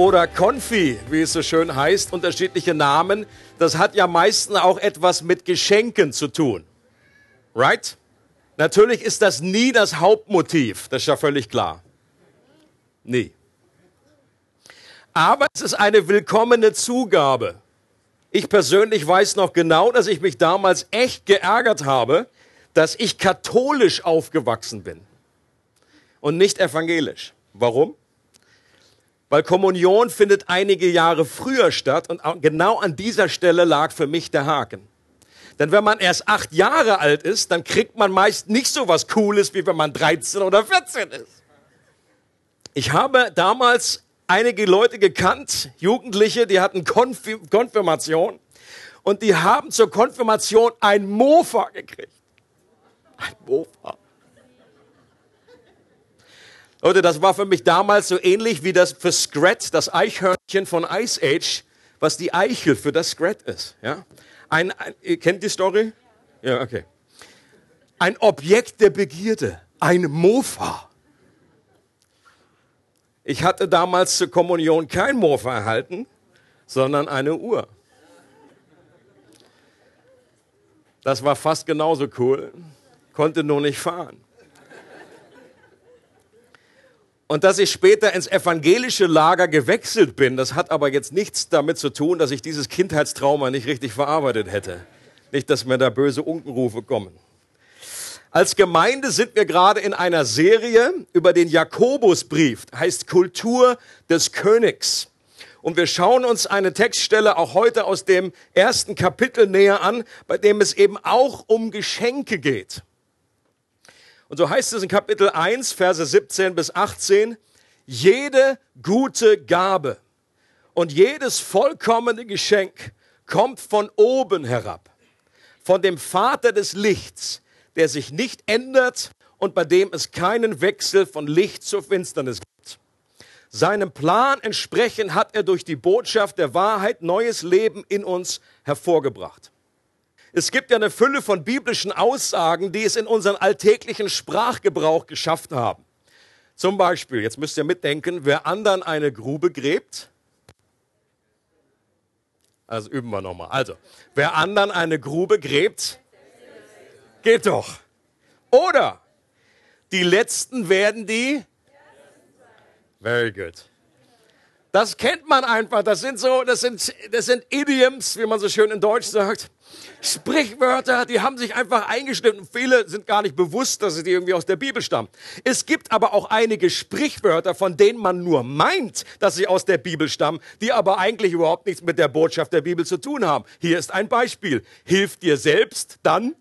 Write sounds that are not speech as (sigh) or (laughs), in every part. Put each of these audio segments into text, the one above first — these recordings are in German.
oder Konfi, wie es so schön heißt, unterschiedliche Namen, das hat ja meistens auch etwas mit Geschenken zu tun. Right? Natürlich ist das nie das Hauptmotiv, das ist ja völlig klar. Nie. Aber es ist eine willkommene Zugabe. Ich persönlich weiß noch genau, dass ich mich damals echt geärgert habe, dass ich katholisch aufgewachsen bin und nicht evangelisch. Warum? Weil Kommunion findet einige Jahre früher statt und genau an dieser Stelle lag für mich der Haken. Denn wenn man erst acht Jahre alt ist, dann kriegt man meist nicht so was Cooles, wie wenn man 13 oder 14 ist. Ich habe damals einige Leute gekannt, Jugendliche, die hatten Konfirmation und die haben zur Konfirmation ein Mofa gekriegt. Ein Mofa. Leute, das war für mich damals so ähnlich wie das für Scrat, das Eichhörnchen von Ice Age, was die Eichel für das Scrat ist. Ja? Ein, ein, ihr kennt die Story? Ja, okay. Ein Objekt der Begierde, ein Mofa. Ich hatte damals zur Kommunion kein Mofa erhalten, sondern eine Uhr. Das war fast genauso cool, konnte nur nicht fahren. Und dass ich später ins evangelische Lager gewechselt bin, das hat aber jetzt nichts damit zu tun, dass ich dieses Kindheitstrauma nicht richtig verarbeitet hätte. Nicht, dass mir da böse Unkenrufe kommen. Als Gemeinde sind wir gerade in einer Serie über den Jakobusbrief, heißt Kultur des Königs. Und wir schauen uns eine Textstelle auch heute aus dem ersten Kapitel näher an, bei dem es eben auch um Geschenke geht. Und so heißt es in Kapitel 1, Verse 17 bis 18, jede gute Gabe und jedes vollkommene Geschenk kommt von oben herab, von dem Vater des Lichts, der sich nicht ändert und bei dem es keinen Wechsel von Licht zur Finsternis gibt. Seinem Plan entsprechend hat er durch die Botschaft der Wahrheit neues Leben in uns hervorgebracht. Es gibt ja eine Fülle von biblischen Aussagen, die es in unseren alltäglichen Sprachgebrauch geschafft haben. Zum Beispiel, jetzt müsst ihr mitdenken, wer anderen eine Grube gräbt, also üben wir nochmal. Also, wer anderen eine Grube gräbt, geht doch. Oder die Letzten werden die. Very good. Das kennt man einfach. Das sind so, das sind, das sind Idioms, wie man so schön in Deutsch sagt. Sprichwörter, die haben sich einfach eingeschnitten. Viele sind gar nicht bewusst, dass sie irgendwie aus der Bibel stammen. Es gibt aber auch einige Sprichwörter, von denen man nur meint, dass sie aus der Bibel stammen, die aber eigentlich überhaupt nichts mit der Botschaft der Bibel zu tun haben. Hier ist ein Beispiel. Hilf dir selbst, dann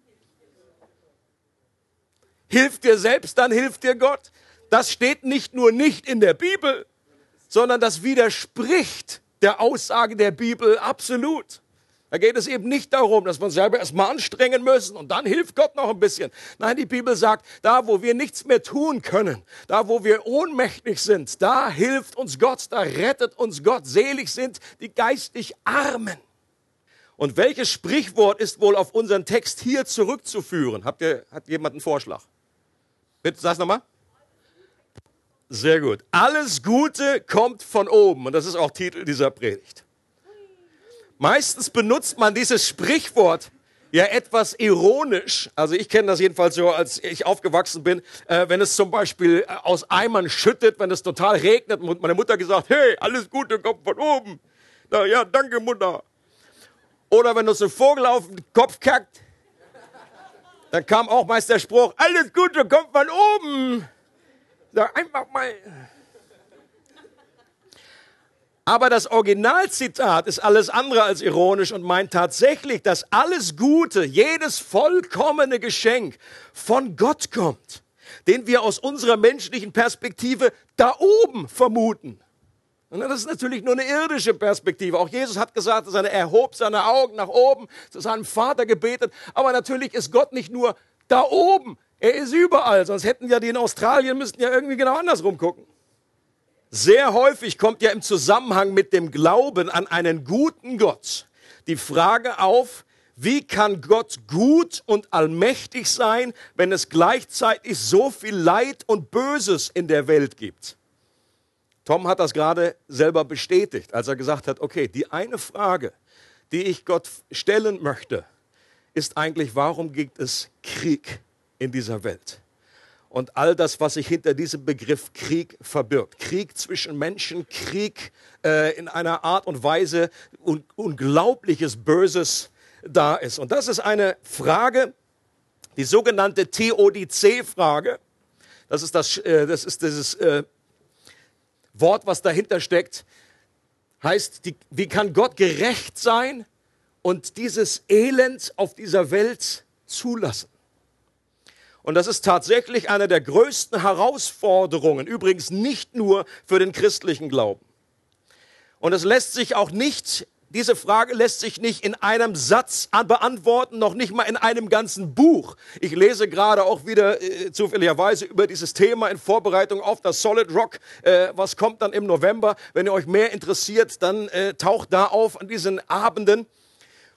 Hilf dir selbst, dann hilft dir Gott. Das steht nicht nur nicht in der Bibel, sondern das widerspricht der Aussage der Bibel absolut. Da geht es eben nicht darum, dass uns selber erstmal anstrengen müssen und dann hilft Gott noch ein bisschen. Nein, die Bibel sagt, da wo wir nichts mehr tun können, da wo wir ohnmächtig sind, da hilft uns Gott, da rettet uns Gott. Selig sind die geistig Armen. Und welches Sprichwort ist wohl auf unseren Text hier zurückzuführen? Habt ihr, hat jemand einen Vorschlag? Bitte, sag's nochmal. Sehr gut. Alles Gute kommt von oben. Und das ist auch Titel dieser Predigt. Meistens benutzt man dieses Sprichwort ja etwas ironisch. Also ich kenne das jedenfalls so, als ich aufgewachsen bin, äh, wenn es zum Beispiel äh, aus Eimern schüttet, wenn es total regnet und meine Mutter gesagt, hey, alles Gute kommt von oben. Na ja, danke Mutter. Oder wenn uns ein Vogel auf den Kopf kackt, dann kam auch meist der Spruch, alles Gute kommt von oben. Sag einfach mal. Aber das Originalzitat ist alles andere als ironisch und meint tatsächlich, dass alles Gute, jedes vollkommene Geschenk von Gott kommt, den wir aus unserer menschlichen Perspektive da oben vermuten. Und das ist natürlich nur eine irdische Perspektive. Auch Jesus hat gesagt, dass er erhob seine Augen nach oben, zu seinem Vater gebetet. Aber natürlich ist Gott nicht nur da oben, er ist überall. Sonst hätten ja die in Australien, müssten ja irgendwie genau andersrum gucken. Sehr häufig kommt ja im Zusammenhang mit dem Glauben an einen guten Gott die Frage auf, wie kann Gott gut und allmächtig sein, wenn es gleichzeitig so viel Leid und Böses in der Welt gibt? Tom hat das gerade selber bestätigt, als er gesagt hat, okay, die eine Frage, die ich Gott stellen möchte, ist eigentlich, warum gibt es Krieg in dieser Welt? Und all das, was sich hinter diesem Begriff Krieg verbirgt. Krieg zwischen Menschen, Krieg äh, in einer Art und Weise, un unglaubliches Böses da ist. Und das ist eine Frage, die sogenannte Theodizee-Frage. Das ist, das, äh, das ist dieses äh, Wort, was dahinter steckt, heißt, die, wie kann Gott gerecht sein und dieses Elend auf dieser Welt zulassen? Und das ist tatsächlich eine der größten Herausforderungen, übrigens nicht nur für den christlichen Glauben. Und es lässt sich auch nicht diese Frage lässt sich nicht in einem Satz beantworten, noch nicht mal in einem ganzen Buch. Ich lese gerade auch wieder äh, zufälligerweise über dieses Thema in Vorbereitung auf das Solid Rock. Äh, was kommt dann im November? Wenn ihr euch mehr interessiert, dann äh, taucht da auf an diesen Abenden.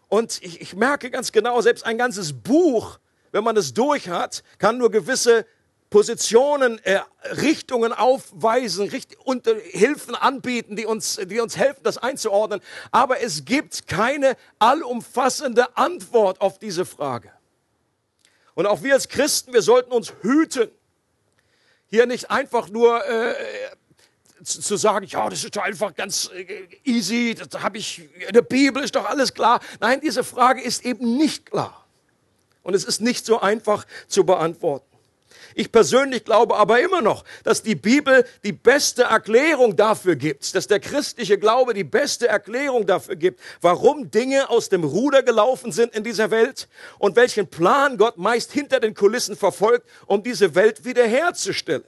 Und ich, ich merke ganz genau, selbst ein ganzes Buch, wenn man es durch hat, kann nur gewisse Positionen, äh, Richtungen aufweisen, Richt und äh, Hilfen anbieten, die uns, die uns helfen, das einzuordnen. Aber es gibt keine allumfassende Antwort auf diese Frage. Und auch wir als Christen, wir sollten uns hüten, hier nicht einfach nur äh, zu, sagen, ja, das ist doch einfach ganz äh, easy, das habe ich, in der Bibel ist doch alles klar. Nein, diese Frage ist eben nicht klar. Und es ist nicht so einfach zu beantworten. Ich persönlich glaube aber immer noch, dass die Bibel die beste Erklärung dafür gibt, dass der christliche Glaube die beste Erklärung dafür gibt, warum Dinge aus dem Ruder gelaufen sind in dieser Welt und welchen Plan Gott meist hinter den Kulissen verfolgt, um diese Welt wiederherzustellen.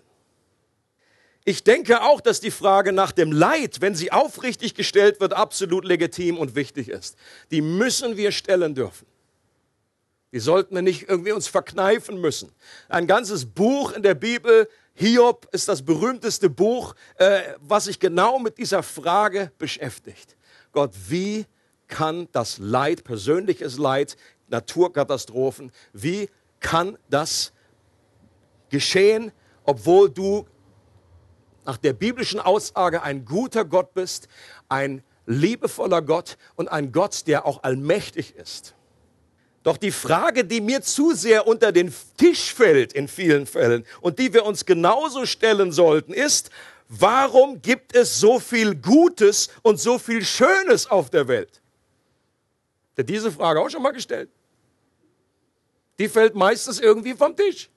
Ich denke auch, dass die Frage nach dem Leid, wenn sie aufrichtig gestellt wird, absolut legitim und wichtig ist. Die müssen wir stellen dürfen. Die sollten wir nicht irgendwie uns verkneifen müssen. Ein ganzes Buch in der Bibel, Hiob ist das berühmteste Buch, äh, was sich genau mit dieser Frage beschäftigt. Gott, wie kann das Leid, persönliches Leid, Naturkatastrophen, wie kann das geschehen, obwohl du nach der biblischen Aussage ein guter Gott bist, ein liebevoller Gott und ein Gott, der auch allmächtig ist. Doch die Frage, die mir zu sehr unter den Tisch fällt in vielen Fällen und die wir uns genauso stellen sollten, ist, warum gibt es so viel Gutes und so viel Schönes auf der Welt? Hat diese Frage auch schon mal gestellt? Die fällt meistens irgendwie vom Tisch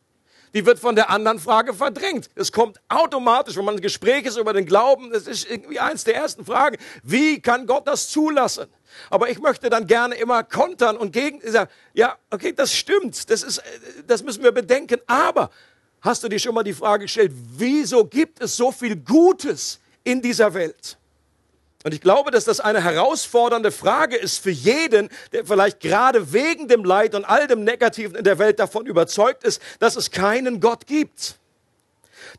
die wird von der anderen Frage verdrängt. Es kommt automatisch, wenn man ein Gespräch ist über den Glauben, das ist irgendwie eins der ersten Fragen. Wie kann Gott das zulassen? Aber ich möchte dann gerne immer kontern und gegen sagen, ja, okay, das stimmt, das ist, das müssen wir bedenken. Aber hast du dir schon mal die Frage gestellt, wieso gibt es so viel Gutes in dieser Welt? Und ich glaube, dass das eine herausfordernde Frage ist für jeden, der vielleicht gerade wegen dem Leid und all dem Negativen in der Welt davon überzeugt ist, dass es keinen Gott gibt.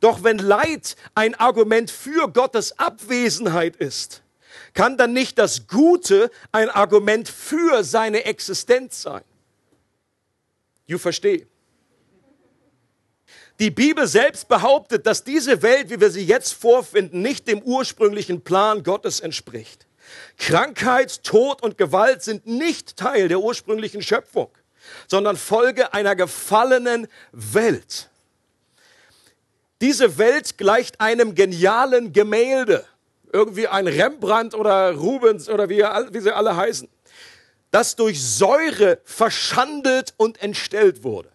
Doch wenn Leid ein Argument für Gottes Abwesenheit ist, kann dann nicht das Gute ein Argument für seine Existenz sein. You versteh? Die Bibel selbst behauptet, dass diese Welt, wie wir sie jetzt vorfinden, nicht dem ursprünglichen Plan Gottes entspricht. Krankheit, Tod und Gewalt sind nicht Teil der ursprünglichen Schöpfung, sondern Folge einer gefallenen Welt. Diese Welt gleicht einem genialen Gemälde, irgendwie ein Rembrandt oder Rubens oder wie, wie sie alle heißen, das durch Säure verschandelt und entstellt wurde.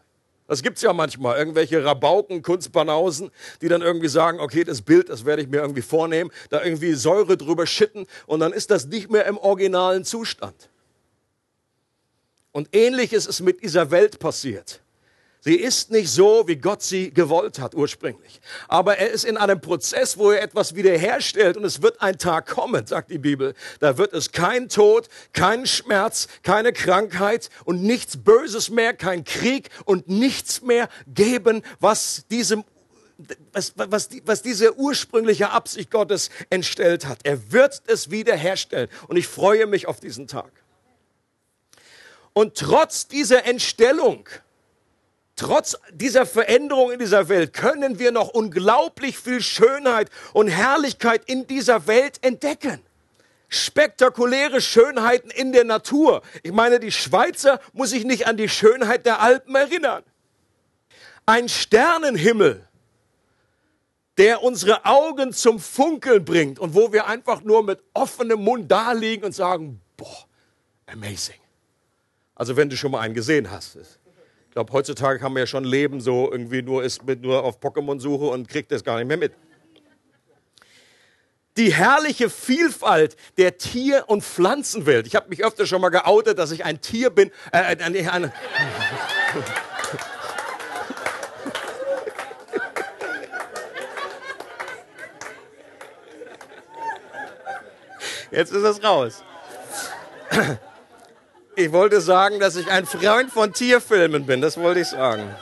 Das gibt's ja manchmal, irgendwelche Rabauken, Kunstbanausen, die dann irgendwie sagen, okay, das Bild, das werde ich mir irgendwie vornehmen, da irgendwie Säure drüber schütten und dann ist das nicht mehr im originalen Zustand. Und ähnliches ist mit dieser Welt passiert. Sie ist nicht so, wie Gott sie gewollt hat ursprünglich. Aber er ist in einem Prozess, wo er etwas wiederherstellt und es wird ein Tag kommen, sagt die Bibel. Da wird es kein Tod, kein Schmerz, keine Krankheit und nichts Böses mehr, kein Krieg und nichts mehr geben, was diesem was, was, was diese ursprüngliche Absicht Gottes entstellt hat. Er wird es wiederherstellen. Und ich freue mich auf diesen Tag. Und trotz dieser Entstellung, Trotz dieser Veränderung in dieser Welt können wir noch unglaublich viel Schönheit und Herrlichkeit in dieser Welt entdecken. Spektakuläre Schönheiten in der Natur. Ich meine, die Schweizer muss sich nicht an die Schönheit der Alpen erinnern. Ein Sternenhimmel, der unsere Augen zum Funkeln bringt und wo wir einfach nur mit offenem Mund da liegen und sagen, boah, amazing. Also wenn du schon mal einen gesehen hast. Ich glaube, heutzutage kann man ja schon leben, so irgendwie nur ist mit nur auf Pokémon-Suche und kriegt das gar nicht mehr mit. Die herrliche Vielfalt der Tier- und Pflanzenwelt. Ich habe mich öfter schon mal geoutet, dass ich ein Tier bin. Äh, ein, ein Jetzt ist es raus. Ich wollte sagen, dass ich ein Freund von Tierfilmen bin. Das wollte ich sagen.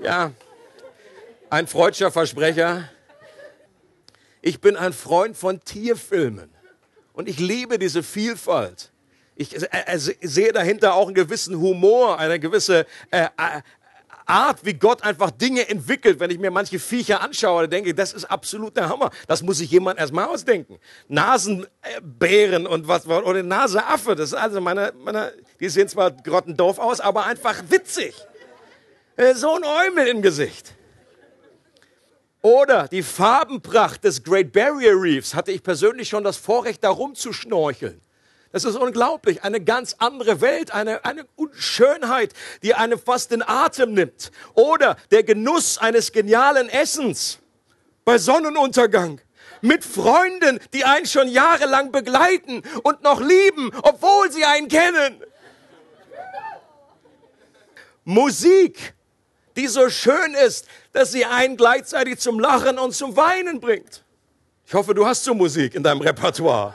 Ja, ein freudscher Versprecher. Ich bin ein Freund von Tierfilmen. Und ich liebe diese Vielfalt. Ich äh, äh, sehe dahinter auch einen gewissen Humor, eine gewisse äh, Art, wie Gott einfach Dinge entwickelt, wenn ich mir manche Viecher anschaue, denke ich, das ist absolut der Hammer. Das muss sich jemand erstmal ausdenken. Nasenbären und was, oder Naseaffe, das ist also meine, meine, die sehen zwar grottendorf aus, aber einfach witzig. Äh, so ein Eumel im Gesicht. Oder die Farbenpracht des Great Barrier Reefs hatte ich persönlich schon das Vorrecht, da rumzuschnorcheln. Das ist unglaublich. Eine ganz andere Welt, eine, eine Schönheit, die einem fast den Atem nimmt. Oder der Genuss eines genialen Essens bei Sonnenuntergang. Mit Freunden, die einen schon jahrelang begleiten und noch lieben, obwohl sie einen kennen. Musik, die so schön ist, dass sie einen gleichzeitig zum Lachen und zum Weinen bringt. Ich hoffe, du hast so Musik in deinem Repertoire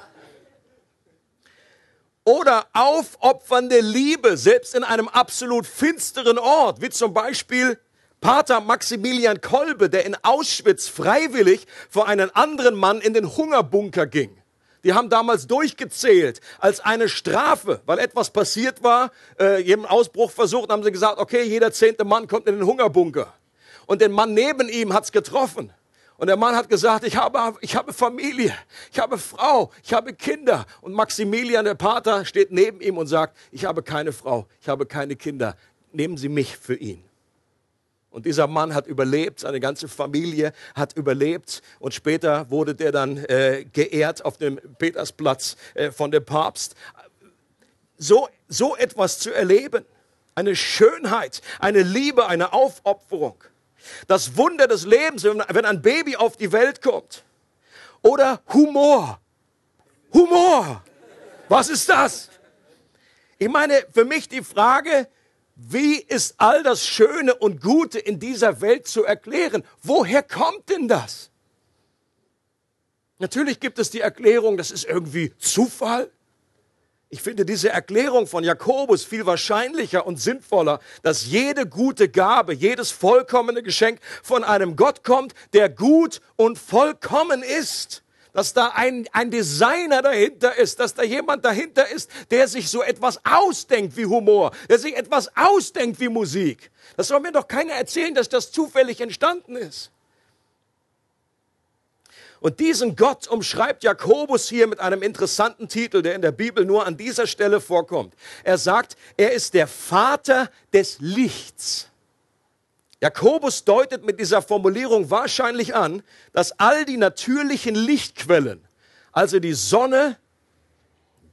oder aufopfernde Liebe, selbst in einem absolut finsteren Ort, wie zum Beispiel Pater Maximilian Kolbe, der in Auschwitz freiwillig vor einen anderen Mann in den Hungerbunker ging. Die haben damals durchgezählt als eine Strafe, weil etwas passiert war, äh, jedem Ausbruch versucht, haben sie gesagt, okay, jeder zehnte Mann kommt in den Hungerbunker. Und den Mann neben ihm hat's getroffen. Und der Mann hat gesagt, ich habe, ich habe Familie, ich habe Frau, ich habe Kinder. Und Maximilian, der Pater, steht neben ihm und sagt, ich habe keine Frau, ich habe keine Kinder. Nehmen Sie mich für ihn. Und dieser Mann hat überlebt, seine ganze Familie hat überlebt. Und später wurde der dann äh, geehrt auf dem Petersplatz äh, von dem Papst. So, so etwas zu erleben, eine Schönheit, eine Liebe, eine Aufopferung. Das Wunder des Lebens, wenn ein Baby auf die Welt kommt. Oder Humor. Humor. Was ist das? Ich meine, für mich die Frage, wie ist all das Schöne und Gute in dieser Welt zu erklären? Woher kommt denn das? Natürlich gibt es die Erklärung, das ist irgendwie Zufall. Ich finde diese Erklärung von Jakobus viel wahrscheinlicher und sinnvoller, dass jede gute Gabe, jedes vollkommene Geschenk von einem Gott kommt, der gut und vollkommen ist. Dass da ein, ein Designer dahinter ist, dass da jemand dahinter ist, der sich so etwas ausdenkt wie Humor, der sich etwas ausdenkt wie Musik. Das soll mir doch keiner erzählen, dass das zufällig entstanden ist. Und diesen Gott umschreibt Jakobus hier mit einem interessanten Titel, der in der Bibel nur an dieser Stelle vorkommt. Er sagt, er ist der Vater des Lichts. Jakobus deutet mit dieser Formulierung wahrscheinlich an, dass all die natürlichen Lichtquellen, also die Sonne,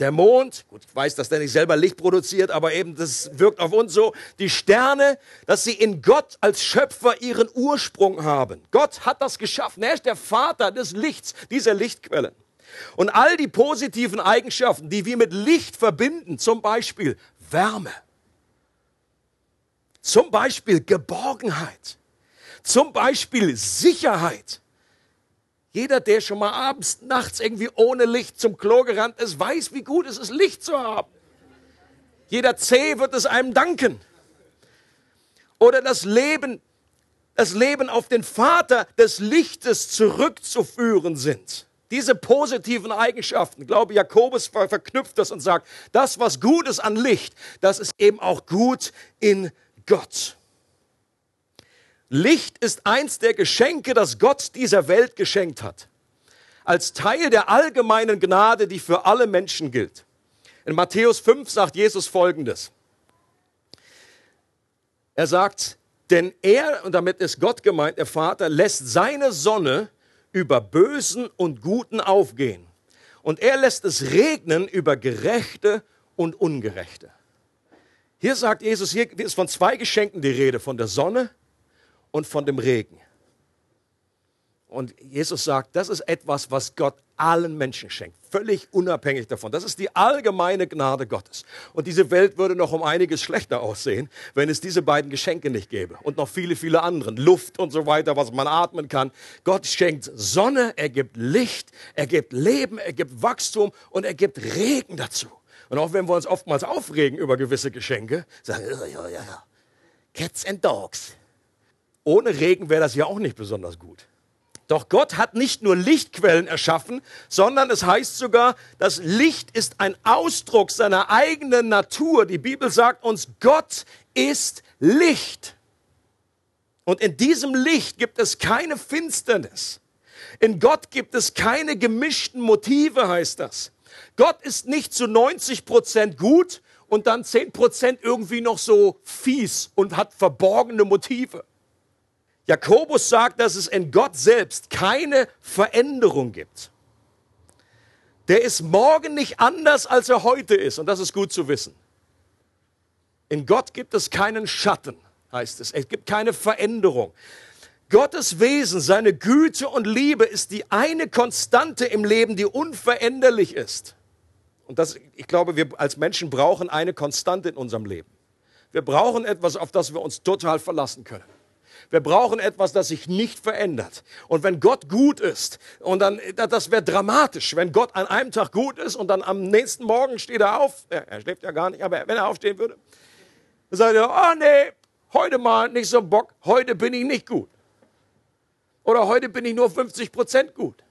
der Mond, gut, ich weiß, dass der nicht selber Licht produziert, aber eben das wirkt auf uns so, die Sterne, dass sie in Gott als Schöpfer ihren Ursprung haben. Gott hat das geschaffen. Er ist der Vater des Lichts, dieser Lichtquellen. Und all die positiven Eigenschaften, die wir mit Licht verbinden, zum Beispiel Wärme, Zum Beispiel Geborgenheit. Zum Beispiel Sicherheit. Jeder, der schon mal abends, nachts irgendwie ohne Licht zum Klo gerannt ist, weiß, wie gut es ist, Licht zu haben. Jeder Zeh wird es einem danken. Oder das Leben, das Leben auf den Vater des Lichtes zurückzuführen sind. Diese positiven Eigenschaften, glaube, Jakobus verknüpft das und sagt, das, was gut ist an Licht, das ist eben auch gut in Gott. Licht ist eins der Geschenke, das Gott dieser Welt geschenkt hat. Als Teil der allgemeinen Gnade, die für alle Menschen gilt. In Matthäus 5 sagt Jesus Folgendes. Er sagt, denn er, und damit ist Gott gemeint, der Vater, lässt seine Sonne über Bösen und Guten aufgehen. Und er lässt es regnen über Gerechte und Ungerechte. Hier sagt Jesus, hier ist von zwei Geschenken die Rede, von der Sonne und von dem Regen. Und Jesus sagt, das ist etwas, was Gott allen Menschen schenkt, völlig unabhängig davon. Das ist die allgemeine Gnade Gottes. Und diese Welt würde noch um einiges schlechter aussehen, wenn es diese beiden Geschenke nicht gäbe. Und noch viele, viele anderen. Luft und so weiter, was man atmen kann. Gott schenkt Sonne, er gibt Licht, er gibt Leben, er gibt Wachstum und er gibt Regen dazu. Und auch wenn wir uns oftmals aufregen über gewisse Geschenke, sagen, ja, ja, ja, Cats and Dogs. Ohne Regen wäre das ja auch nicht besonders gut. Doch Gott hat nicht nur Lichtquellen erschaffen, sondern es heißt sogar, das Licht ist ein Ausdruck seiner eigenen Natur. Die Bibel sagt uns, Gott ist Licht. Und in diesem Licht gibt es keine Finsternis. In Gott gibt es keine gemischten Motive, heißt das. Gott ist nicht zu 90 Prozent gut und dann 10 Prozent irgendwie noch so fies und hat verborgene Motive. Jakobus sagt, dass es in Gott selbst keine Veränderung gibt. Der ist morgen nicht anders, als er heute ist. Und das ist gut zu wissen. In Gott gibt es keinen Schatten, heißt es. Es gibt keine Veränderung. Gottes Wesen, seine Güte und Liebe ist die eine Konstante im Leben, die unveränderlich ist. Und das, ich glaube, wir als Menschen brauchen eine Konstante in unserem Leben. Wir brauchen etwas, auf das wir uns total verlassen können. Wir brauchen etwas, das sich nicht verändert. Und wenn Gott gut ist, und dann, das wäre dramatisch, wenn Gott an einem Tag gut ist und dann am nächsten Morgen steht er auf, er schläft ja gar nicht, aber wenn er aufstehen würde, dann sagt er, oh nee, heute mal nicht so Bock, heute bin ich nicht gut. Oder heute bin ich nur 50 Prozent gut.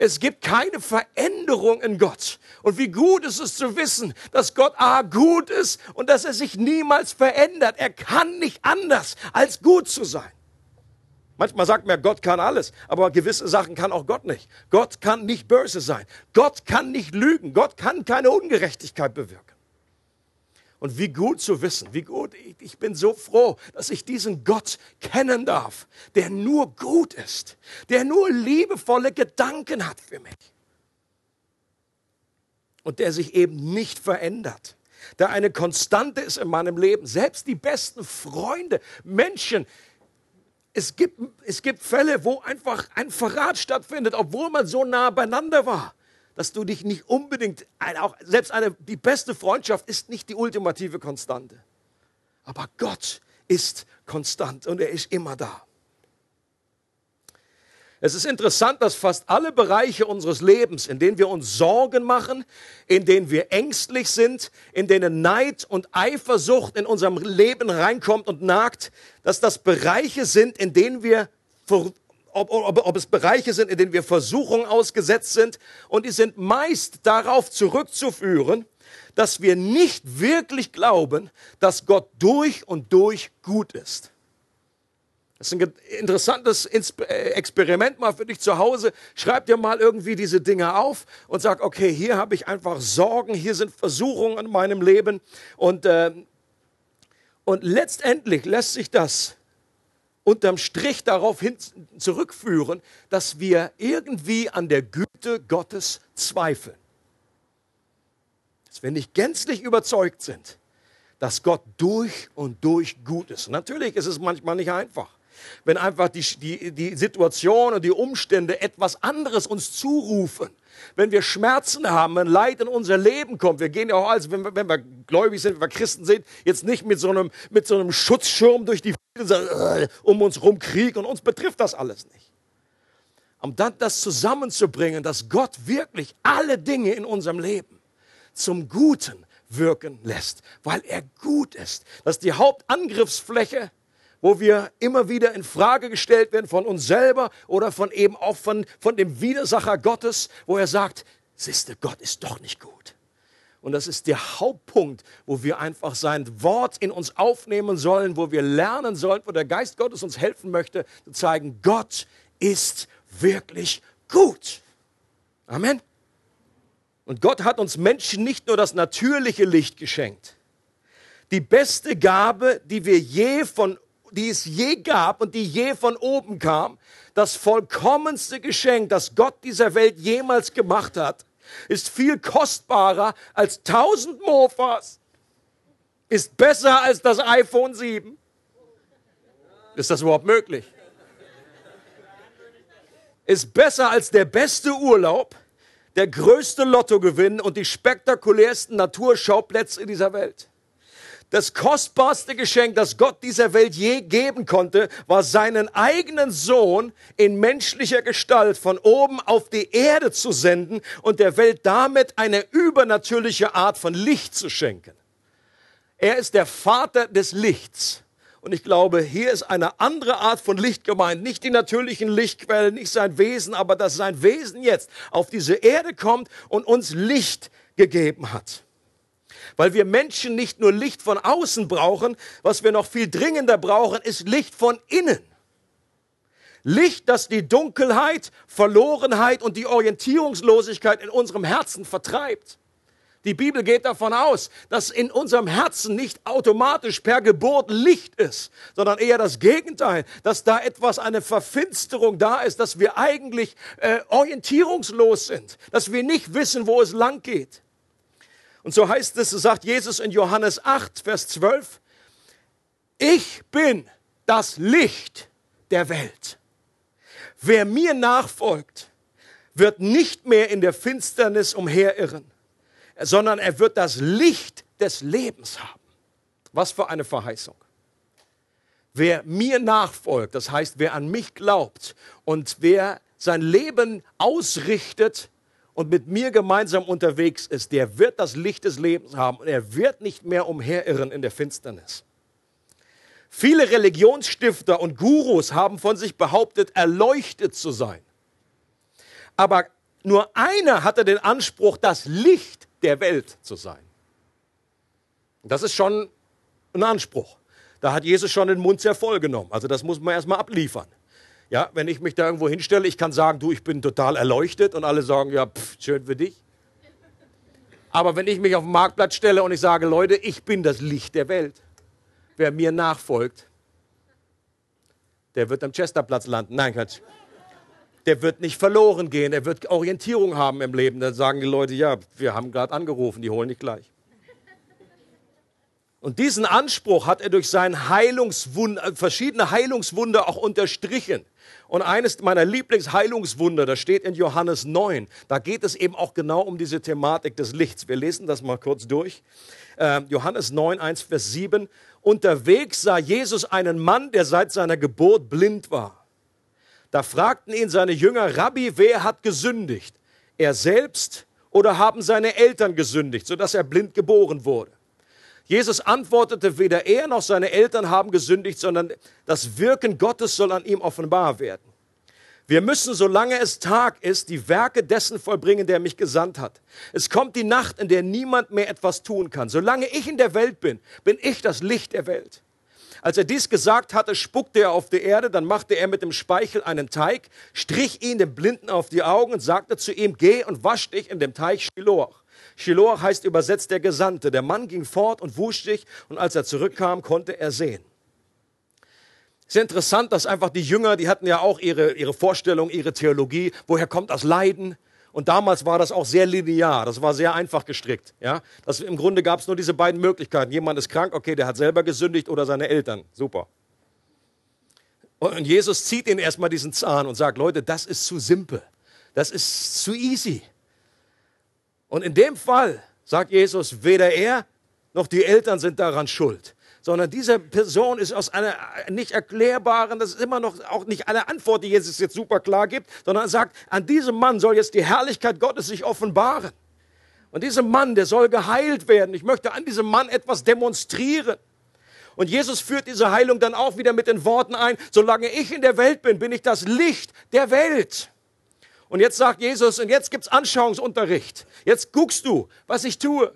Es gibt keine Veränderung in Gott. Und wie gut ist es zu wissen, dass Gott A gut ist und dass er sich niemals verändert. Er kann nicht anders, als gut zu sein. Manchmal sagt man, Gott kann alles, aber gewisse Sachen kann auch Gott nicht. Gott kann nicht böse sein. Gott kann nicht lügen. Gott kann keine Ungerechtigkeit bewirken. Und wie gut zu wissen, wie gut, ich bin so froh, dass ich diesen Gott kennen darf, der nur gut ist, der nur liebevolle Gedanken hat für mich. Und der sich eben nicht verändert, der eine Konstante ist in meinem Leben. Selbst die besten Freunde, Menschen, es gibt, es gibt Fälle, wo einfach ein Verrat stattfindet, obwohl man so nah beieinander war dass du dich nicht unbedingt, auch selbst eine, die beste Freundschaft ist nicht die ultimative Konstante. Aber Gott ist konstant und er ist immer da. Es ist interessant, dass fast alle Bereiche unseres Lebens, in denen wir uns Sorgen machen, in denen wir ängstlich sind, in denen Neid und Eifersucht in unserem Leben reinkommt und nagt, dass das Bereiche sind, in denen wir ob, ob, ob es Bereiche sind, in denen wir Versuchungen ausgesetzt sind. Und die sind meist darauf zurückzuführen, dass wir nicht wirklich glauben, dass Gott durch und durch gut ist. Das ist ein interessantes äh, Experiment mal für dich zu Hause. Schreib dir mal irgendwie diese Dinge auf und sag, okay, hier habe ich einfach Sorgen, hier sind Versuchungen in meinem Leben. Und, äh, und letztendlich lässt sich das unterm Strich darauf hin zurückführen, dass wir irgendwie an der Güte Gottes zweifeln. Dass wir nicht gänzlich überzeugt sind, dass Gott durch und durch gut ist. natürlich ist es manchmal nicht einfach. wenn einfach die, die, die Situation und die Umstände etwas anderes uns zurufen. Wenn wir Schmerzen haben, wenn Leid in unser Leben kommt, wir gehen ja auch als, wenn wir, wenn wir gläubig sind, wenn wir Christen sind, jetzt nicht mit so einem, mit so einem Schutzschirm durch die äh, um uns rum Krieg und uns betrifft das alles nicht. Um dann das zusammenzubringen, dass Gott wirklich alle Dinge in unserem Leben zum Guten wirken lässt, weil er gut ist. Das ist die Hauptangriffsfläche, wo wir immer wieder in Frage gestellt werden von uns selber oder von eben auch von, von dem Widersacher Gottes, wo er sagt, siehste, Gott ist doch nicht gut. Und das ist der Hauptpunkt, wo wir einfach sein Wort in uns aufnehmen sollen, wo wir lernen sollen, wo der Geist Gottes uns helfen möchte, zu zeigen, Gott ist wirklich gut. Amen. Und Gott hat uns Menschen nicht nur das natürliche Licht geschenkt. Die beste Gabe, die wir je von, die es je gab und die je von oben kam, das vollkommenste Geschenk, das Gott dieser Welt jemals gemacht hat, ist viel kostbarer als tausend Mofas, ist besser als das iPhone 7. Ist das überhaupt möglich? Ist besser als der beste Urlaub, der größte Lottogewinn und die spektakulärsten Naturschauplätze in dieser Welt. Das kostbarste Geschenk, das Gott dieser Welt je geben konnte, war seinen eigenen Sohn in menschlicher Gestalt von oben auf die Erde zu senden und der Welt damit eine übernatürliche Art von Licht zu schenken. Er ist der Vater des Lichts. Und ich glaube, hier ist eine andere Art von Licht gemeint. Nicht die natürlichen Lichtquellen, nicht sein Wesen, aber dass sein Wesen jetzt auf diese Erde kommt und uns Licht gegeben hat. Weil wir Menschen nicht nur Licht von außen brauchen, was wir noch viel dringender brauchen, ist Licht von innen. Licht, das die Dunkelheit, Verlorenheit und die Orientierungslosigkeit in unserem Herzen vertreibt. Die Bibel geht davon aus, dass in unserem Herzen nicht automatisch per Geburt Licht ist, sondern eher das Gegenteil, dass da etwas, eine Verfinsterung da ist, dass wir eigentlich äh, orientierungslos sind, dass wir nicht wissen, wo es lang geht. Und so heißt es, sagt Jesus in Johannes 8, Vers 12, ich bin das Licht der Welt. Wer mir nachfolgt, wird nicht mehr in der Finsternis umherirren sondern er wird das Licht des Lebens haben. Was für eine Verheißung. Wer mir nachfolgt, das heißt, wer an mich glaubt und wer sein Leben ausrichtet und mit mir gemeinsam unterwegs ist, der wird das Licht des Lebens haben und er wird nicht mehr umherirren in der Finsternis. Viele Religionsstifter und Gurus haben von sich behauptet, erleuchtet zu sein. Aber nur einer hatte den Anspruch, das Licht der Welt zu sein. Das ist schon ein Anspruch. Da hat Jesus schon den Mund sehr voll genommen. Also das muss man erstmal abliefern. Ja, wenn ich mich da irgendwo hinstelle, ich kann sagen, du, ich bin total erleuchtet und alle sagen, ja, pff, schön für dich. Aber wenn ich mich auf den Marktplatz stelle und ich sage, Leute, ich bin das Licht der Welt, wer mir nachfolgt, der wird am Chesterplatz landen. Nein, Quatsch der wird nicht verloren gehen, er wird Orientierung haben im Leben. Dann sagen die Leute, ja, wir haben gerade angerufen, die holen dich gleich. Und diesen Anspruch hat er durch sein Heilungswunder, äh, verschiedene Heilungswunder auch unterstrichen. Und eines meiner Lieblingsheilungswunder, das steht in Johannes 9. Da geht es eben auch genau um diese Thematik des Lichts. Wir lesen das mal kurz durch. Äh, Johannes 9, 1, Vers 7. Unterwegs sah Jesus einen Mann, der seit seiner Geburt blind war. Da fragten ihn seine Jünger, Rabbi, wer hat gesündigt? Er selbst oder haben seine Eltern gesündigt, sodass er blind geboren wurde? Jesus antwortete, weder er noch seine Eltern haben gesündigt, sondern das Wirken Gottes soll an ihm offenbar werden. Wir müssen, solange es Tag ist, die Werke dessen vollbringen, der mich gesandt hat. Es kommt die Nacht, in der niemand mehr etwas tun kann. Solange ich in der Welt bin, bin ich das Licht der Welt. Als er dies gesagt hatte, spuckte er auf die Erde, dann machte er mit dem Speichel einen Teig, strich ihn dem Blinden auf die Augen und sagte zu ihm, geh und wasch dich in dem Teich Shiloh. Shiloh heißt übersetzt der Gesandte. Der Mann ging fort und wusch sich und als er zurückkam, konnte er sehen. Sehr interessant, dass einfach die Jünger, die hatten ja auch ihre, ihre Vorstellung, ihre Theologie. Woher kommt das Leiden? Und damals war das auch sehr linear, das war sehr einfach gestrickt. Ja? Das, Im Grunde gab es nur diese beiden Möglichkeiten. Jemand ist krank, okay, der hat selber gesündigt oder seine Eltern. Super. Und Jesus zieht ihn erstmal diesen Zahn und sagt, Leute, das ist zu simpel. Das ist zu easy. Und in dem Fall sagt Jesus, weder er noch die Eltern sind daran schuld, sondern diese Person ist aus einer nicht erklärbaren, das ist immer noch auch nicht eine Antwort, die Jesus jetzt super klar gibt, sondern er sagt, an diesem Mann soll jetzt die Herrlichkeit Gottes sich offenbaren. Und dieser Mann, der soll geheilt werden. Ich möchte an diesem Mann etwas demonstrieren. Und Jesus führt diese Heilung dann auch wieder mit den Worten ein, solange ich in der Welt bin, bin ich das Licht der Welt. Und jetzt sagt Jesus, und jetzt gibt's Anschauungsunterricht. Jetzt guckst du, was ich tue.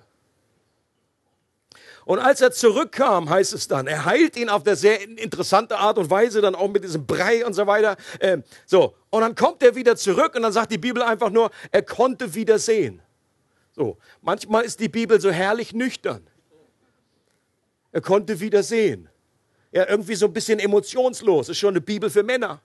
Und als er zurückkam, heißt es dann, er heilt ihn auf der sehr interessante Art und Weise, dann auch mit diesem Brei und so weiter. Ähm, so, und dann kommt er wieder zurück und dann sagt die Bibel einfach nur, er konnte wieder sehen. So, manchmal ist die Bibel so herrlich nüchtern. Er konnte wieder sehen. Ja, irgendwie so ein bisschen emotionslos. Ist schon eine Bibel für Männer.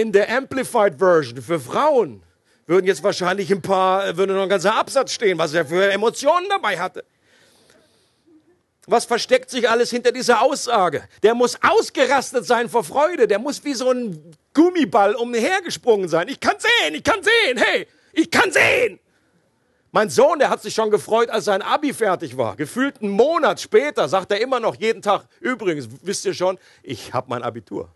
In der Amplified Version für Frauen würden jetzt wahrscheinlich ein paar, würde noch ein ganzer Absatz stehen, was er für Emotionen dabei hatte. Was versteckt sich alles hinter dieser Aussage? Der muss ausgerastet sein vor Freude. Der muss wie so ein Gummiball umhergesprungen sein. Ich kann sehen, ich kann sehen, hey, ich kann sehen. Mein Sohn, der hat sich schon gefreut, als sein Abi fertig war. Gefühlt einen Monat später sagt er immer noch jeden Tag, übrigens, wisst ihr schon, ich habe mein Abitur.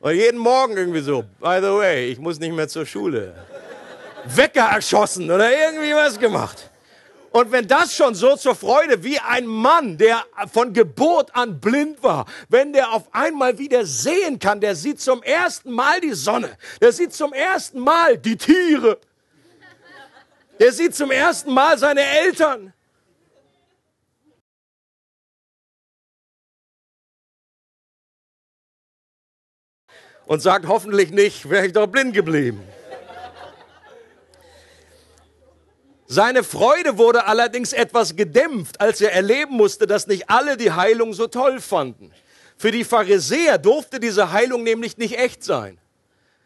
Und jeden Morgen irgendwie so, by the way, ich muss nicht mehr zur Schule. Wecker erschossen oder irgendwie was gemacht. Und wenn das schon so zur Freude wie ein Mann, der von Geburt an blind war, wenn der auf einmal wieder sehen kann, der sieht zum ersten Mal die Sonne, der sieht zum ersten Mal die Tiere, der sieht zum ersten Mal seine Eltern, und sagt hoffentlich nicht, wäre ich doch blind geblieben. Seine Freude wurde allerdings etwas gedämpft, als er erleben musste, dass nicht alle die Heilung so toll fanden. Für die Pharisäer durfte diese Heilung nämlich nicht echt sein.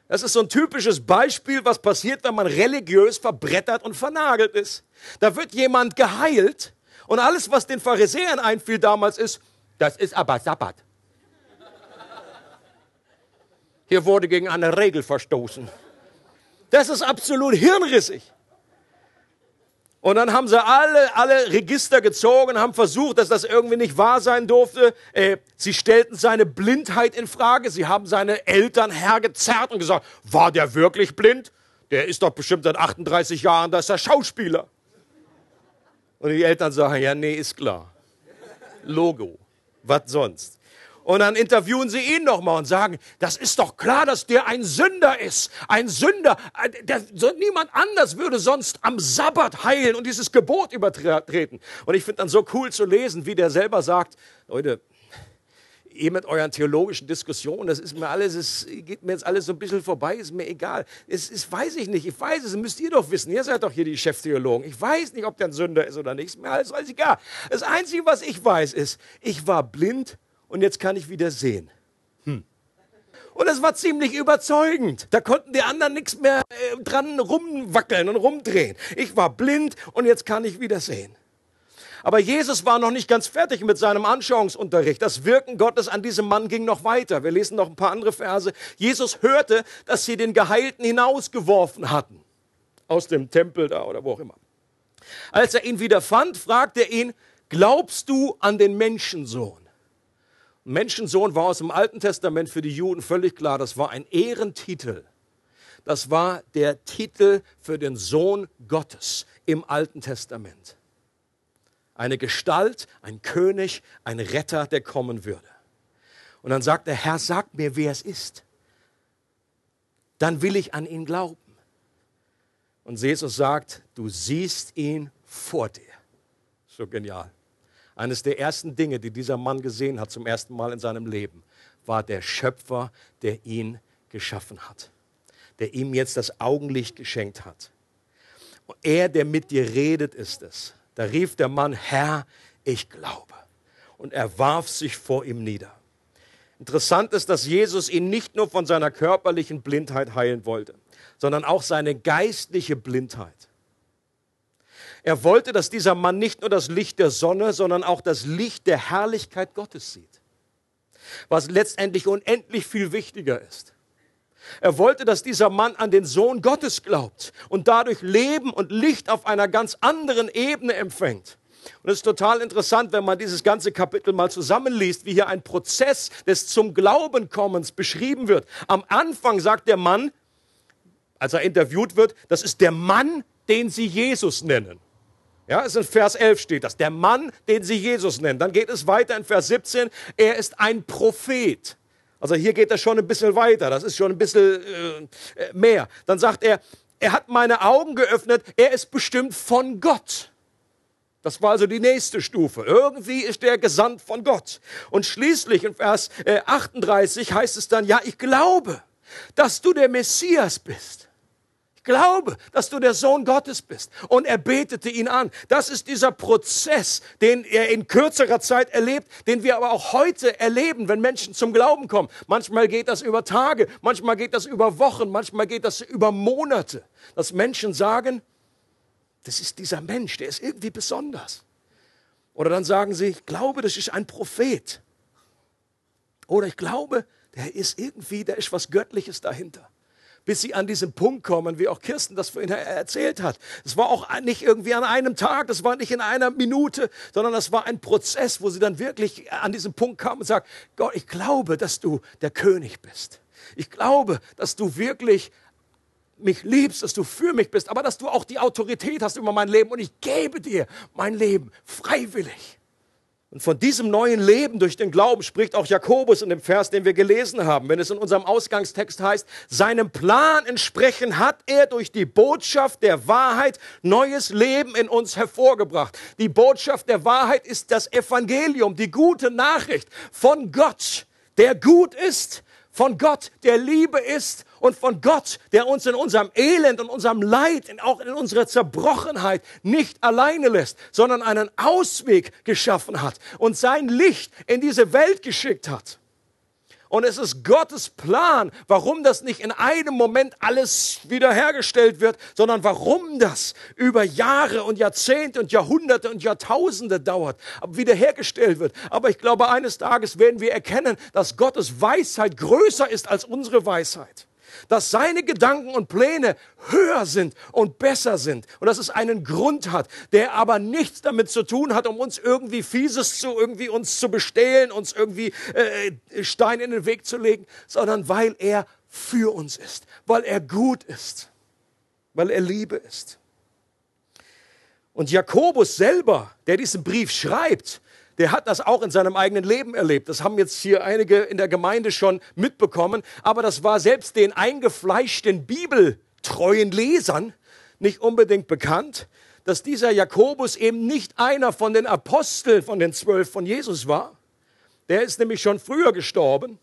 Das ist so ein typisches Beispiel, was passiert, wenn man religiös verbrettert und vernagelt ist. Da wird jemand geheilt und alles, was den Pharisäern einfiel damals ist, das ist aber Sabbat. Hier wurde gegen eine Regel verstoßen. Das ist absolut hirnrissig. Und dann haben sie alle, alle Register gezogen, haben versucht, dass das irgendwie nicht wahr sein durfte. Äh, sie stellten seine Blindheit in Frage. Sie haben seine Eltern hergezerrt und gesagt, war der wirklich blind? Der ist doch bestimmt seit 38 Jahren, da ist er Schauspieler. Und die Eltern sagen, ja, nee, ist klar. Logo. Was sonst? Und dann interviewen sie ihn nochmal und sagen, das ist doch klar, dass der ein Sünder ist. Ein Sünder. Der, so, niemand anders würde sonst am Sabbat heilen und dieses Gebot übertreten. Und ich finde dann so cool zu lesen, wie der selber sagt, Leute, ihr mit euren theologischen Diskussionen, das ist mir alles, es geht mir jetzt alles so ein bisschen vorbei, ist mir egal. Es ist, weiß ich nicht, ich weiß es, müsst ihr doch wissen. Ihr seid doch hier die Cheftheologen. Ich weiß nicht, ob der ein Sünder ist oder nicht, ist mir alles alles egal. Das Einzige, was ich weiß, ist, ich war blind und jetzt kann ich wieder sehen. Hm. Und es war ziemlich überzeugend. Da konnten die anderen nichts mehr äh, dran rumwackeln und rumdrehen. Ich war blind und jetzt kann ich wieder sehen. Aber Jesus war noch nicht ganz fertig mit seinem Anschauungsunterricht. Das Wirken Gottes an diesem Mann ging noch weiter. Wir lesen noch ein paar andere Verse. Jesus hörte, dass sie den Geheilten hinausgeworfen hatten. Aus dem Tempel da oder wo auch immer. Als er ihn wieder fand, fragte er ihn, glaubst du an den Menschensohn? Menschensohn war aus dem Alten Testament für die Juden völlig klar, das war ein Ehrentitel. Das war der Titel für den Sohn Gottes im Alten Testament. Eine Gestalt, ein König, ein Retter, der kommen würde. Und dann sagt der Herr, sag mir, wer es ist. Dann will ich an ihn glauben. Und Jesus sagt, du siehst ihn vor dir. So genial. Eines der ersten Dinge, die dieser Mann gesehen hat zum ersten Mal in seinem Leben, war der Schöpfer, der ihn geschaffen hat, der ihm jetzt das Augenlicht geschenkt hat. Und er, der mit dir redet, ist es. Da rief der Mann, Herr, ich glaube. Und er warf sich vor ihm nieder. Interessant ist, dass Jesus ihn nicht nur von seiner körperlichen Blindheit heilen wollte, sondern auch seine geistliche Blindheit. Er wollte, dass dieser Mann nicht nur das Licht der Sonne, sondern auch das Licht der Herrlichkeit Gottes sieht. Was letztendlich unendlich viel wichtiger ist. Er wollte, dass dieser Mann an den Sohn Gottes glaubt und dadurch Leben und Licht auf einer ganz anderen Ebene empfängt. Und es ist total interessant, wenn man dieses ganze Kapitel mal zusammenliest, wie hier ein Prozess des zum Glauben kommens beschrieben wird. Am Anfang sagt der Mann, als er interviewt wird, das ist der Mann, den sie Jesus nennen. Ja, es in Vers 11 steht das. Der Mann, den sie Jesus nennen. Dann geht es weiter in Vers 17. Er ist ein Prophet. Also hier geht das schon ein bisschen weiter. Das ist schon ein bisschen äh, mehr. Dann sagt er, er hat meine Augen geöffnet. Er ist bestimmt von Gott. Das war also die nächste Stufe. Irgendwie ist er gesandt von Gott. Und schließlich in Vers 38 äh, heißt es dann, ja, ich glaube, dass du der Messias bist glaube, dass du der Sohn Gottes bist. Und er betete ihn an. Das ist dieser Prozess, den er in kürzerer Zeit erlebt, den wir aber auch heute erleben, wenn Menschen zum Glauben kommen. Manchmal geht das über Tage, manchmal geht das über Wochen, manchmal geht das über Monate, dass Menschen sagen, das ist dieser Mensch, der ist irgendwie besonders. Oder dann sagen sie, ich glaube, das ist ein Prophet. Oder ich glaube, der ist irgendwie, da ist was Göttliches dahinter bis sie an diesen Punkt kommen, wie auch Kirsten das vorhin erzählt hat. Es war auch nicht irgendwie an einem Tag, das war nicht in einer Minute, sondern das war ein Prozess, wo sie dann wirklich an diesen Punkt kamen und sagt, Gott, ich glaube, dass du der König bist. Ich glaube, dass du wirklich mich liebst, dass du für mich bist, aber dass du auch die Autorität hast über mein Leben und ich gebe dir mein Leben freiwillig. Und von diesem neuen Leben durch den Glauben spricht auch Jakobus in dem Vers, den wir gelesen haben, wenn es in unserem Ausgangstext heißt, seinem Plan entsprechend hat er durch die Botschaft der Wahrheit neues Leben in uns hervorgebracht. Die Botschaft der Wahrheit ist das Evangelium, die gute Nachricht von Gott, der gut ist, von Gott, der Liebe ist und von Gott, der uns in unserem Elend und unserem Leid, auch in unserer Zerbrochenheit nicht alleine lässt, sondern einen Ausweg geschaffen hat und sein Licht in diese Welt geschickt hat. Und es ist Gottes Plan, warum das nicht in einem Moment alles wiederhergestellt wird, sondern warum das über Jahre und Jahrzehnte und Jahrhunderte und Jahrtausende dauert, wiederhergestellt wird. Aber ich glaube, eines Tages werden wir erkennen, dass Gottes Weisheit größer ist als unsere Weisheit dass seine Gedanken und Pläne höher sind und besser sind und dass es einen Grund hat, der aber nichts damit zu tun hat, um uns irgendwie Fieses zu irgendwie uns zu bestehlen, uns irgendwie äh, Stein in den Weg zu legen, sondern weil er für uns ist, weil er gut ist, weil er Liebe ist. Und Jakobus selber, der diesen Brief schreibt, der hat das auch in seinem eigenen Leben erlebt. Das haben jetzt hier einige in der Gemeinde schon mitbekommen. Aber das war selbst den eingefleischten bibeltreuen Lesern nicht unbedingt bekannt, dass dieser Jakobus eben nicht einer von den Aposteln, von den zwölf von Jesus war. Der ist nämlich schon früher gestorben,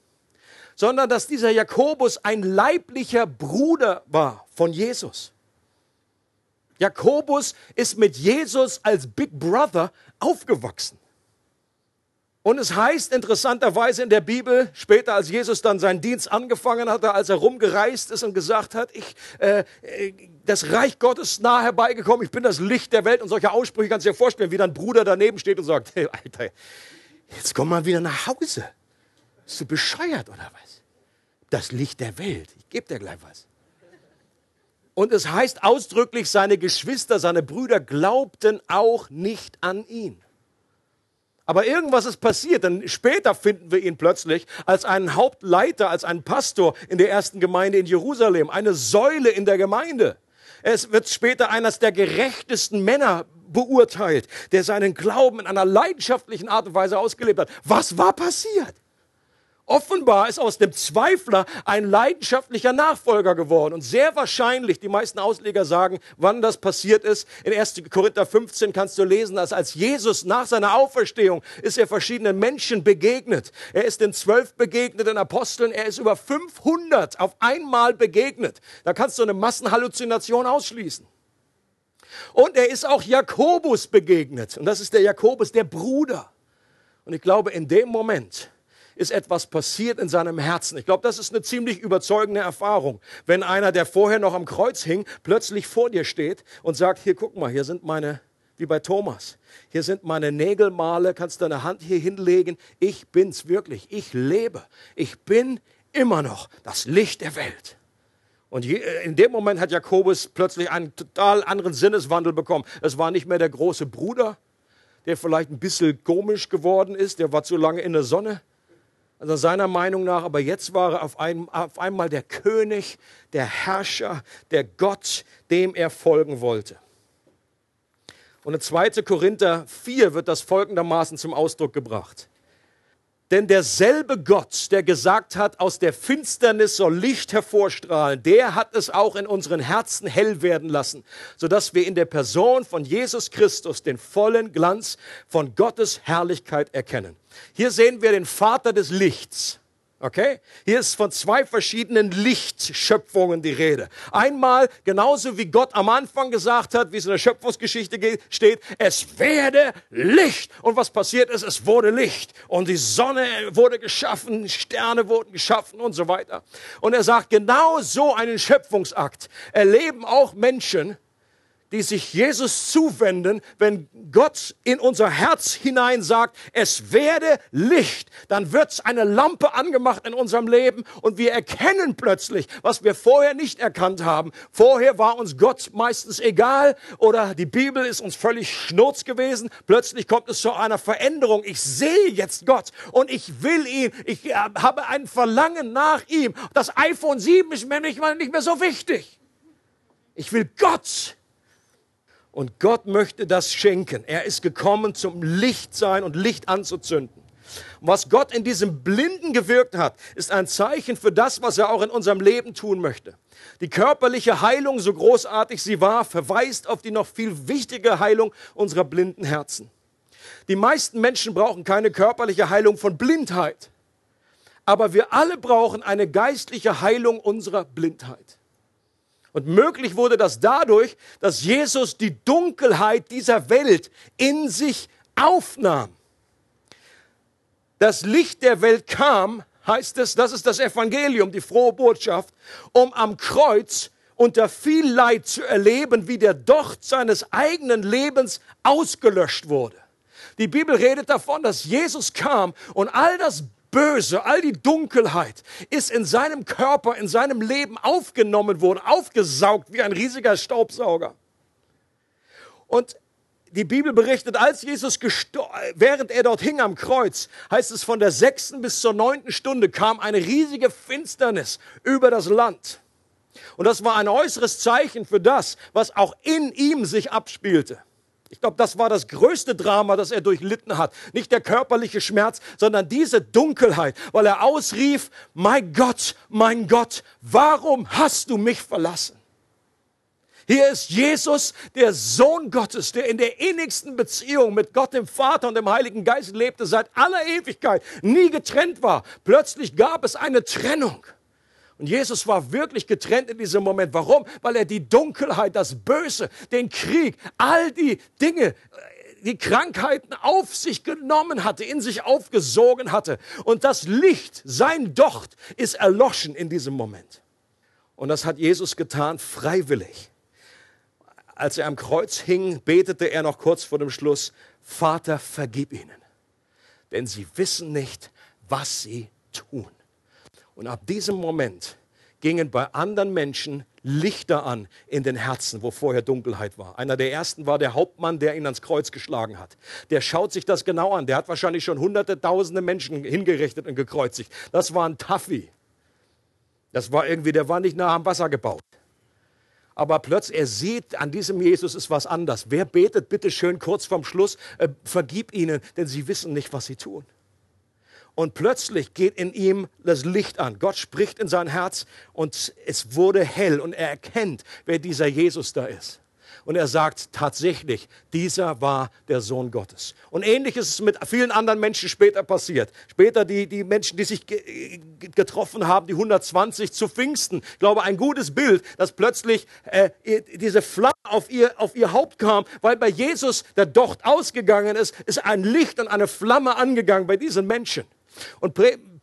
sondern dass dieser Jakobus ein leiblicher Bruder war von Jesus. Jakobus ist mit Jesus als Big Brother aufgewachsen. Und es heißt interessanterweise in der Bibel, später als Jesus dann seinen Dienst angefangen hatte, als er rumgereist ist und gesagt hat, ich, äh, äh, das Reich Gottes nahe herbeigekommen, ich bin das Licht der Welt und solche Aussprüche kannst du dir vorstellen, wie dein Bruder daneben steht und sagt, (laughs) hey, Alter, jetzt komm mal wieder nach Hause. Bist du bescheuert oder was? Das Licht der Welt, ich gebe dir gleich was. Und es heißt ausdrücklich, seine Geschwister, seine Brüder glaubten auch nicht an ihn. Aber irgendwas ist passiert, denn später finden wir ihn plötzlich als einen Hauptleiter, als einen Pastor in der ersten Gemeinde in Jerusalem, eine Säule in der Gemeinde. Es wird später eines der gerechtesten Männer beurteilt, der seinen Glauben in einer leidenschaftlichen Art und Weise ausgelebt hat. Was war passiert? Offenbar ist aus dem Zweifler ein leidenschaftlicher Nachfolger geworden. Und sehr wahrscheinlich, die meisten Ausleger sagen, wann das passiert ist. In 1. Korinther 15 kannst du lesen, dass als Jesus nach seiner Auferstehung ist er verschiedenen Menschen begegnet. Er ist den zwölf begegneten Aposteln, er ist über 500 auf einmal begegnet. Da kannst du eine Massenhalluzination ausschließen. Und er ist auch Jakobus begegnet. Und das ist der Jakobus, der Bruder. Und ich glaube, in dem Moment, ist etwas passiert in seinem Herzen. Ich glaube, das ist eine ziemlich überzeugende Erfahrung, wenn einer, der vorher noch am Kreuz hing, plötzlich vor dir steht und sagt, hier guck mal, hier sind meine wie bei Thomas. Hier sind meine Nägelmale, kannst deine Hand hier hinlegen. Ich bin's wirklich. Ich lebe. Ich bin immer noch das Licht der Welt. Und in dem Moment hat Jakobus plötzlich einen total anderen Sinneswandel bekommen. Es war nicht mehr der große Bruder, der vielleicht ein bisschen komisch geworden ist, der war zu lange in der Sonne. Also seiner Meinung nach, aber jetzt war er auf, ein, auf einmal der König, der Herrscher, der Gott, dem er folgen wollte. Und in 2. Korinther 4 wird das folgendermaßen zum Ausdruck gebracht. Denn derselbe Gott, der gesagt hat, aus der Finsternis soll Licht hervorstrahlen, der hat es auch in unseren Herzen hell werden lassen, sodass wir in der Person von Jesus Christus den vollen Glanz von Gottes Herrlichkeit erkennen. Hier sehen wir den Vater des Lichts. Okay? Hier ist von zwei verschiedenen Lichtschöpfungen die Rede. Einmal, genauso wie Gott am Anfang gesagt hat, wie es in der Schöpfungsgeschichte steht, es werde Licht. Und was passiert ist, es wurde Licht. Und die Sonne wurde geschaffen, Sterne wurden geschaffen und so weiter. Und er sagt, genau so einen Schöpfungsakt erleben auch Menschen, die sich Jesus zuwenden, wenn Gott in unser Herz hinein sagt, es werde Licht, dann wird eine Lampe angemacht in unserem Leben und wir erkennen plötzlich, was wir vorher nicht erkannt haben. Vorher war uns Gott meistens egal oder die Bibel ist uns völlig schnurz gewesen. Plötzlich kommt es zu einer Veränderung. Ich sehe jetzt Gott und ich will ihn. Ich äh, habe ein Verlangen nach ihm. Das iPhone 7 ist mir nicht, nicht mehr so wichtig. Ich will Gott. Und Gott möchte das schenken. Er ist gekommen zum Licht sein und Licht anzuzünden. Und was Gott in diesem Blinden gewirkt hat, ist ein Zeichen für das, was er auch in unserem Leben tun möchte. Die körperliche Heilung, so großartig sie war, verweist auf die noch viel wichtige Heilung unserer blinden Herzen. Die meisten Menschen brauchen keine körperliche Heilung von Blindheit. Aber wir alle brauchen eine geistliche Heilung unserer Blindheit. Und möglich wurde das dadurch, dass Jesus die Dunkelheit dieser Welt in sich aufnahm. Das Licht der Welt kam, heißt es, das ist das Evangelium, die frohe Botschaft, um am Kreuz unter viel Leid zu erleben, wie der Docht seines eigenen Lebens ausgelöscht wurde. Die Bibel redet davon, dass Jesus kam und all das Böse, all die Dunkelheit ist in seinem Körper, in seinem Leben aufgenommen worden, aufgesaugt wie ein riesiger Staubsauger. Und die Bibel berichtet, als Jesus während er dort hing am Kreuz, heißt es von der sechsten bis zur neunten Stunde kam eine riesige Finsternis über das Land. Und das war ein äußeres Zeichen für das, was auch in ihm sich abspielte. Ich glaube, das war das größte Drama, das er durchlitten hat. Nicht der körperliche Schmerz, sondern diese Dunkelheit, weil er ausrief, mein Gott, mein Gott, warum hast du mich verlassen? Hier ist Jesus, der Sohn Gottes, der in der innigsten Beziehung mit Gott dem Vater und dem Heiligen Geist lebte, seit aller Ewigkeit, nie getrennt war. Plötzlich gab es eine Trennung. Und Jesus war wirklich getrennt in diesem Moment. Warum? Weil er die Dunkelheit, das Böse, den Krieg, all die Dinge, äh, die Krankheiten auf sich genommen hatte, in sich aufgesogen hatte. Und das Licht, sein Docht, ist erloschen in diesem Moment. Und das hat Jesus getan, freiwillig. Als er am Kreuz hing, betete er noch kurz vor dem Schluss, Vater, vergib ihnen, denn sie wissen nicht, was sie tun. Und ab diesem Moment gingen bei anderen Menschen Lichter an in den Herzen, wo vorher Dunkelheit war. Einer der ersten war der Hauptmann, der ihn ans Kreuz geschlagen hat. Der schaut sich das genau an. Der hat wahrscheinlich schon hunderte, tausende Menschen hingerichtet und gekreuzigt. Das war ein Taffi. Das war irgendwie, der war nicht nah am Wasser gebaut. Aber plötzlich, er sieht, an diesem Jesus ist was anders. Wer betet bitte schön kurz vorm Schluss, äh, vergib ihnen, denn sie wissen nicht, was sie tun. Und plötzlich geht in ihm das Licht an. Gott spricht in sein Herz und es wurde hell und er erkennt, wer dieser Jesus da ist. Und er sagt tatsächlich, dieser war der Sohn Gottes. Und ähnlich ist es mit vielen anderen Menschen später passiert. Später die, die Menschen, die sich getroffen haben, die 120 zu Pfingsten. Ich glaube, ein gutes Bild, dass plötzlich äh, diese Flamme auf ihr, auf ihr Haupt kam, weil bei Jesus der Docht ausgegangen ist, ist ein Licht und eine Flamme angegangen bei diesen Menschen. Und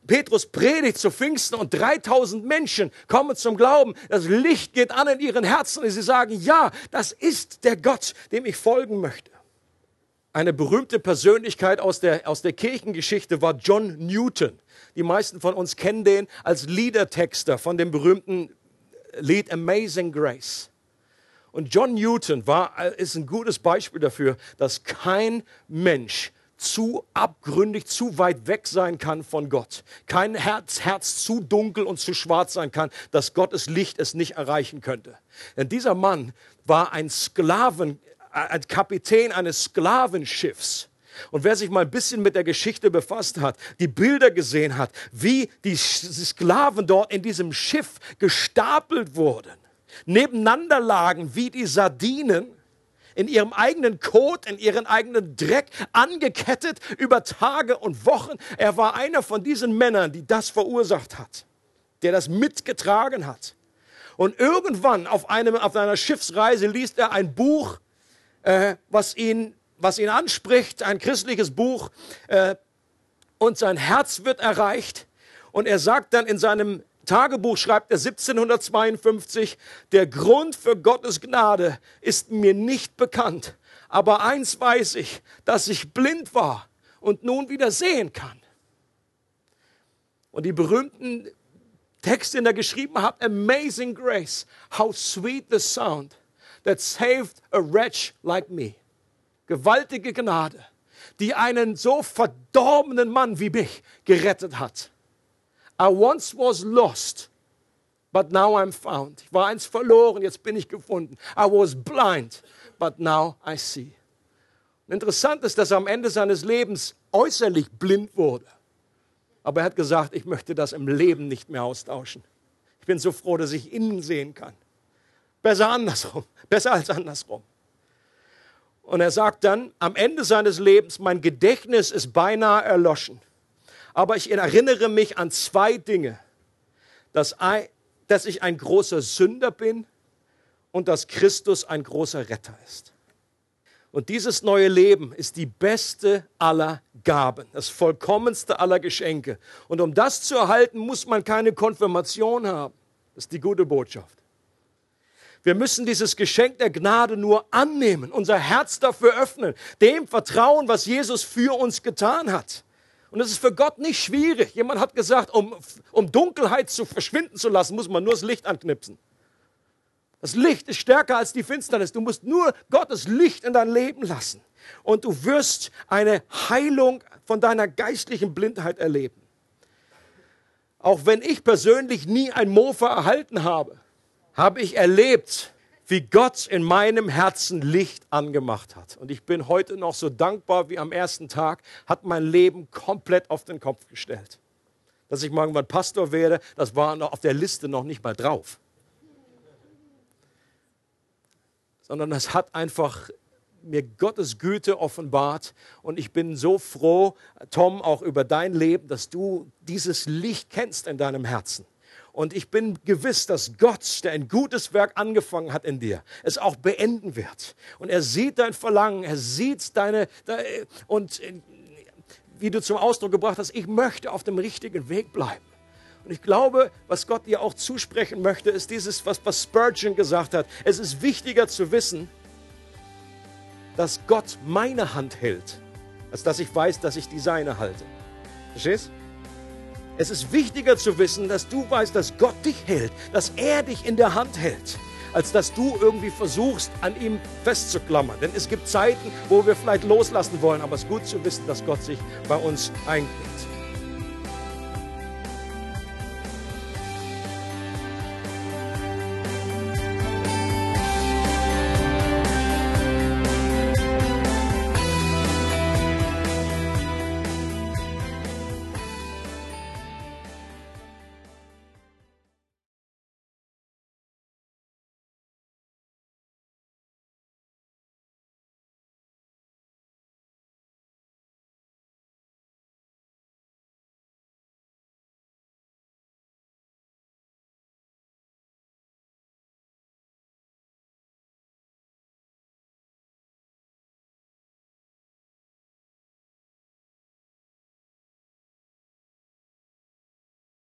Petrus predigt zu Pfingsten und 3000 Menschen kommen zum Glauben. Das Licht geht an in ihren Herzen und sie sagen, ja, das ist der Gott, dem ich folgen möchte. Eine berühmte Persönlichkeit aus der, aus der Kirchengeschichte war John Newton. Die meisten von uns kennen den als Liedertexter von dem berühmten Lied Amazing Grace. Und John Newton war, ist ein gutes Beispiel dafür, dass kein Mensch zu abgründig, zu weit weg sein kann von Gott. Kein Herz, Herz zu dunkel und zu schwarz sein kann, dass Gottes Licht es nicht erreichen könnte. Denn dieser Mann war ein Sklaven, ein Kapitän eines Sklavenschiffs. Und wer sich mal ein bisschen mit der Geschichte befasst hat, die Bilder gesehen hat, wie die Sklaven dort in diesem Schiff gestapelt wurden, nebeneinander lagen wie die Sardinen, in ihrem eigenen Kot, in ihren eigenen Dreck angekettet über Tage und Wochen. Er war einer von diesen Männern, die das verursacht hat, der das mitgetragen hat. Und irgendwann auf, einem, auf einer Schiffsreise liest er ein Buch, äh, was, ihn, was ihn anspricht, ein christliches Buch, äh, und sein Herz wird erreicht. Und er sagt dann in seinem Tagebuch schreibt er 1752, der Grund für Gottes Gnade ist mir nicht bekannt, aber eins weiß ich, dass ich blind war und nun wieder sehen kann. Und die berühmten Texte, die er geschrieben hat, Amazing Grace, how sweet the sound that saved a wretch like me. Gewaltige Gnade, die einen so verdorbenen Mann wie mich gerettet hat. I once was lost, but now I'm found. Ich war eins verloren, jetzt bin ich gefunden. I was blind, but now I see. interessant ist, dass er am Ende seines Lebens äußerlich blind wurde. Aber er hat gesagt, ich möchte das im Leben nicht mehr austauschen. Ich bin so froh, dass ich innen sehen kann. Besser andersrum, (laughs) besser als andersrum. Und er sagt dann, am Ende seines Lebens, mein Gedächtnis ist beinahe erloschen aber ich erinnere mich an zwei Dinge. Dass, dass ich ein großer Sünder bin und dass Christus ein großer Retter ist. Und dieses neue Leben ist die beste aller Gaben, das vollkommenste aller Geschenke. Und um das zu erhalten, muss man keine Konfirmation haben. Das ist die gute Botschaft. Wir müssen dieses Geschenk der Gnade nur annehmen, unser Herz dafür öffnen, dem vertrauen, was Jesus für uns getan hat. Und es ist für Gott nicht schwierig. Jemand hat gesagt, um, um Dunkelheit zu verschwinden zu lassen, muss man nur das Licht anknipsen. Das Licht ist stärker als die Finsternis. Du musst nur Gottes Licht in dein Leben lassen. Und du wirst eine Heilung von deiner geistlichen Blindheit erleben. Auch wenn ich persönlich nie ein Mofa erhalten habe, habe ich erlebt, wie Gott in meinem Herzen Licht angemacht hat. Und ich bin heute noch so dankbar wie am ersten Tag, hat mein Leben komplett auf den Kopf gestellt. Dass ich mal irgendwann Pastor werde, das war noch auf der Liste noch nicht mal drauf. Sondern es hat einfach mir Gottes Güte offenbart. Und ich bin so froh, Tom, auch über dein Leben, dass du dieses Licht kennst in deinem Herzen. Und ich bin gewiss, dass Gott, der ein gutes Werk angefangen hat in dir, es auch beenden wird. Und er sieht dein Verlangen, er sieht deine, und äh, wie du zum Ausdruck gebracht hast, ich möchte auf dem richtigen Weg bleiben. Und ich glaube, was Gott dir auch zusprechen möchte, ist dieses, was, Spurgeon gesagt hat. Es ist wichtiger zu wissen, dass Gott meine Hand hält, als dass ich weiß, dass ich die seine halte. Verstehst? Es ist wichtiger zu wissen, dass du weißt, dass Gott dich hält, dass er dich in der Hand hält, als dass du irgendwie versuchst, an ihm festzuklammern. Denn es gibt Zeiten, wo wir vielleicht loslassen wollen, aber es ist gut zu wissen, dass Gott sich bei uns eigentlich